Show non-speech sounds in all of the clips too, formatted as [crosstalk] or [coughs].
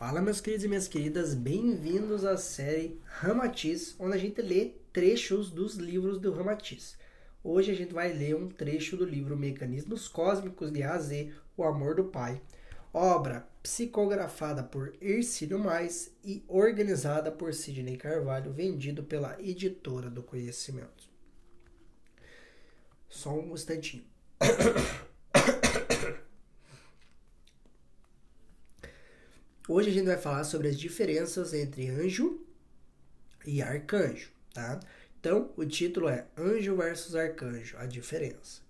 Fala, meus queridos e minhas queridas, bem-vindos à série Ramatiz, onde a gente lê trechos dos livros do Ramatiz. Hoje a gente vai ler um trecho do livro Mecanismos Cósmicos de A a Z, O Amor do Pai, obra psicografada por Ercílio Mais e organizada por Sidney Carvalho, vendido pela Editora do Conhecimento. Só um instantinho. [coughs] Hoje a gente vai falar sobre as diferenças entre anjo e arcanjo, tá? Então, o título é Anjo versus Arcanjo, a diferença.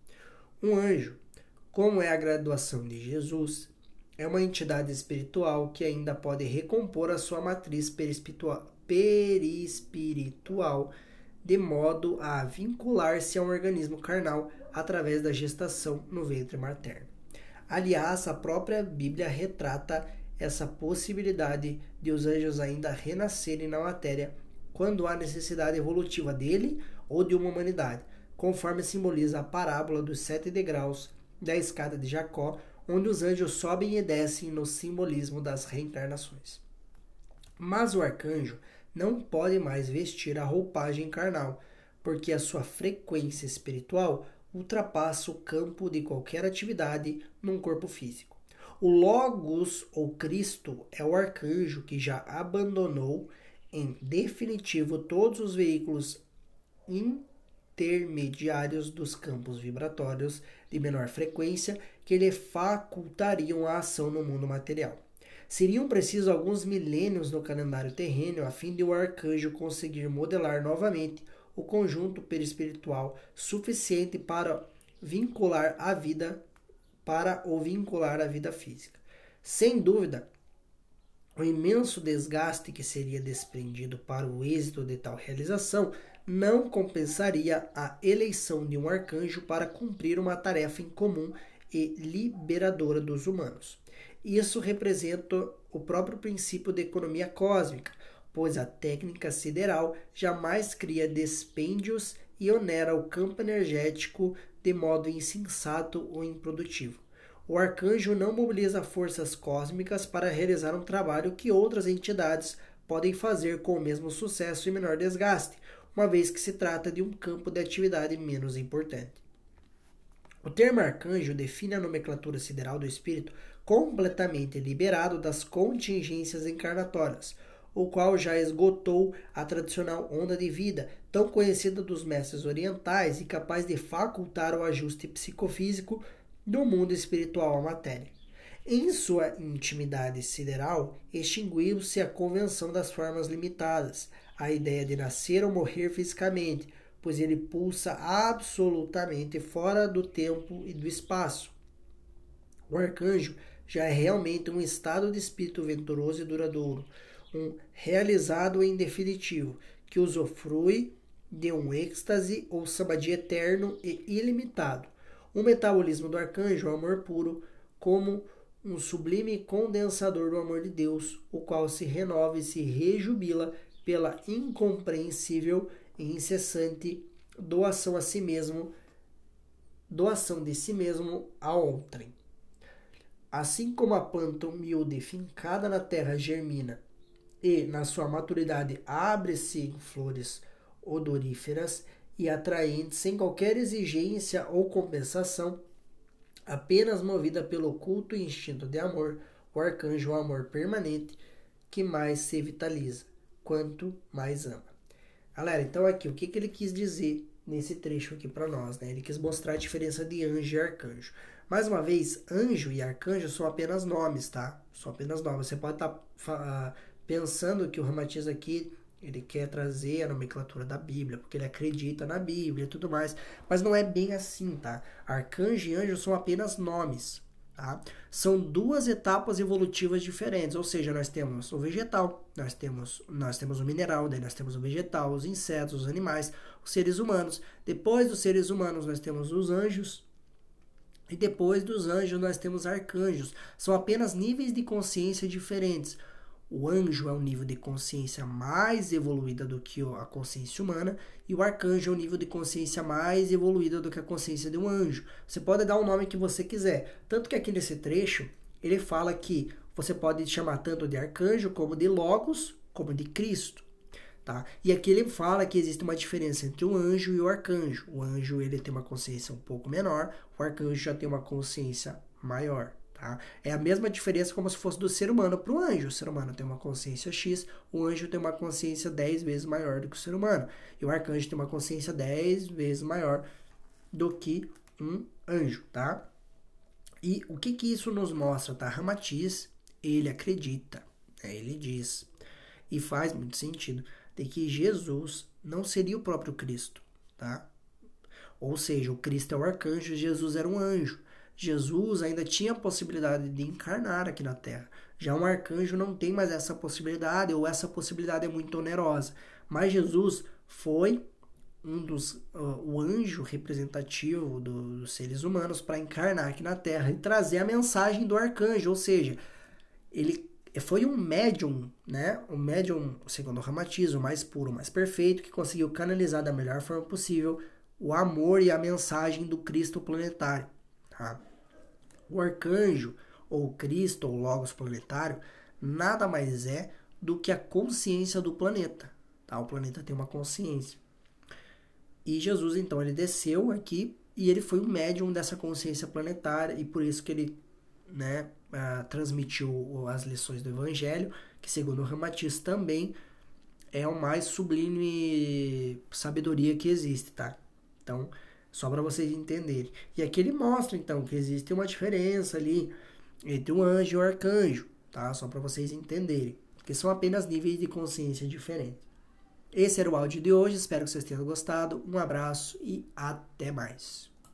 Um anjo, como é a graduação de Jesus, é uma entidade espiritual que ainda pode recompor a sua matriz perispiritual, de modo a vincular-se a um organismo carnal através da gestação no ventre materno. Aliás, a própria Bíblia retrata essa possibilidade de os anjos ainda renascerem na matéria quando há necessidade evolutiva dele ou de uma humanidade, conforme simboliza a parábola dos sete degraus da escada de Jacó, onde os anjos sobem e descem no simbolismo das reencarnações. Mas o arcanjo não pode mais vestir a roupagem carnal, porque a sua frequência espiritual ultrapassa o campo de qualquer atividade num corpo físico. O Logos, ou Cristo, é o arcanjo que já abandonou em definitivo todos os veículos intermediários dos campos vibratórios de menor frequência que lhe facultariam a ação no mundo material. Seriam precisos alguns milênios no calendário terreno a fim de o arcanjo conseguir modelar novamente o conjunto perispiritual suficiente para vincular a vida para o vincular à vida física. Sem dúvida, o imenso desgaste que seria desprendido para o êxito de tal realização não compensaria a eleição de um arcanjo para cumprir uma tarefa incomum e liberadora dos humanos. Isso representa o próprio princípio da economia cósmica, pois a técnica sideral jamais cria dispêndios e onera o campo energético de modo insensato ou improdutivo. O arcanjo não mobiliza forças cósmicas para realizar um trabalho que outras entidades podem fazer com o mesmo sucesso e menor desgaste, uma vez que se trata de um campo de atividade menos importante. O termo arcanjo define a nomenclatura sideral do espírito completamente liberado das contingências encarnatórias, o qual já esgotou a tradicional onda de vida, tão conhecida dos mestres orientais e capaz de facultar o ajuste psicofísico do mundo espiritual à matéria. Em sua intimidade sideral, extinguiu-se a convenção das formas limitadas, a ideia de nascer ou morrer fisicamente, pois ele pulsa absolutamente fora do tempo e do espaço. O arcanjo já é realmente um estado de espírito venturoso e duradouro, um realizado em definitivo, que usufrui de um êxtase ou samadhi eterno e ilimitado. O metabolismo do arcanjo é o amor puro, como um sublime condensador do amor de Deus, o qual se renova e se rejubila pela incompreensível e incessante doação a si mesmo, doação de si mesmo a outrem. Assim como a planta humilde fincada na terra germina e, na sua maturidade, abre-se flores odoríferas e atraentes sem qualquer exigência ou compensação, apenas movida pelo oculto instinto de amor, o arcanjo o amor permanente que mais se vitaliza, quanto mais ama. Galera, então aqui, o que, que ele quis dizer nesse trecho aqui para nós, né? Ele quis mostrar a diferença de anjo e arcanjo. Mais uma vez, anjo e arcanjo são apenas nomes, tá? São apenas nomes. Você pode estar tá, pensando que o Ramatiz aqui ele quer trazer a nomenclatura da Bíblia, porque ele acredita na Bíblia e tudo mais. Mas não é bem assim, tá? Arcanjo e anjo são apenas nomes, tá? São duas etapas evolutivas diferentes, ou seja, nós temos o vegetal, nós temos, nós temos o mineral, daí nós temos o vegetal, os insetos, os animais, os seres humanos. Depois dos seres humanos, nós temos os anjos, e depois dos anjos, nós temos arcanjos. São apenas níveis de consciência diferentes. O anjo é um nível de consciência mais evoluída do que a consciência humana, e o arcanjo é um nível de consciência mais evoluída do que a consciência de um anjo. Você pode dar o nome que você quiser. Tanto que aqui nesse trecho, ele fala que você pode chamar tanto de arcanjo como de logos, como de Cristo. Tá? E aqui ele fala que existe uma diferença entre o anjo e o arcanjo. O anjo ele tem uma consciência um pouco menor, o arcanjo já tem uma consciência maior. Tá? É a mesma diferença como se fosse do ser humano para o anjo. O ser humano tem uma consciência X, o anjo tem uma consciência 10 vezes maior do que o ser humano. E o arcanjo tem uma consciência 10 vezes maior do que um anjo, tá? E o que que isso nos mostra, tá? Ramatiz, ele acredita, né? ele diz, e faz muito sentido, de que Jesus não seria o próprio Cristo, tá? Ou seja, o Cristo é o arcanjo, Jesus era um anjo. Jesus ainda tinha a possibilidade de encarnar aqui na Terra. Já um arcanjo não tem mais essa possibilidade, ou essa possibilidade é muito onerosa. Mas Jesus foi um dos uh, o anjo representativo do, dos seres humanos para encarnar aqui na Terra e trazer a mensagem do arcanjo, ou seja, ele foi um médium, né? Um médium, segundo o ramatismo, mais puro, mais perfeito, que conseguiu canalizar da melhor forma possível o amor e a mensagem do Cristo planetário, tá? O arcanjo, ou Cristo, ou Logos planetário, nada mais é do que a consciência do planeta. Tá? O planeta tem uma consciência. E Jesus, então, ele desceu aqui e ele foi o médium dessa consciência planetária e por isso que ele né, uh, transmitiu as lições do Evangelho, que segundo o Ramatiz também é o mais sublime sabedoria que existe, tá? Então, só para vocês entenderem. E aqui ele mostra então que existe uma diferença ali entre o anjo e o arcanjo, tá? Só para vocês entenderem, que são apenas níveis de consciência diferentes. Esse era o áudio de hoje, espero que vocês tenham gostado. Um abraço e até mais.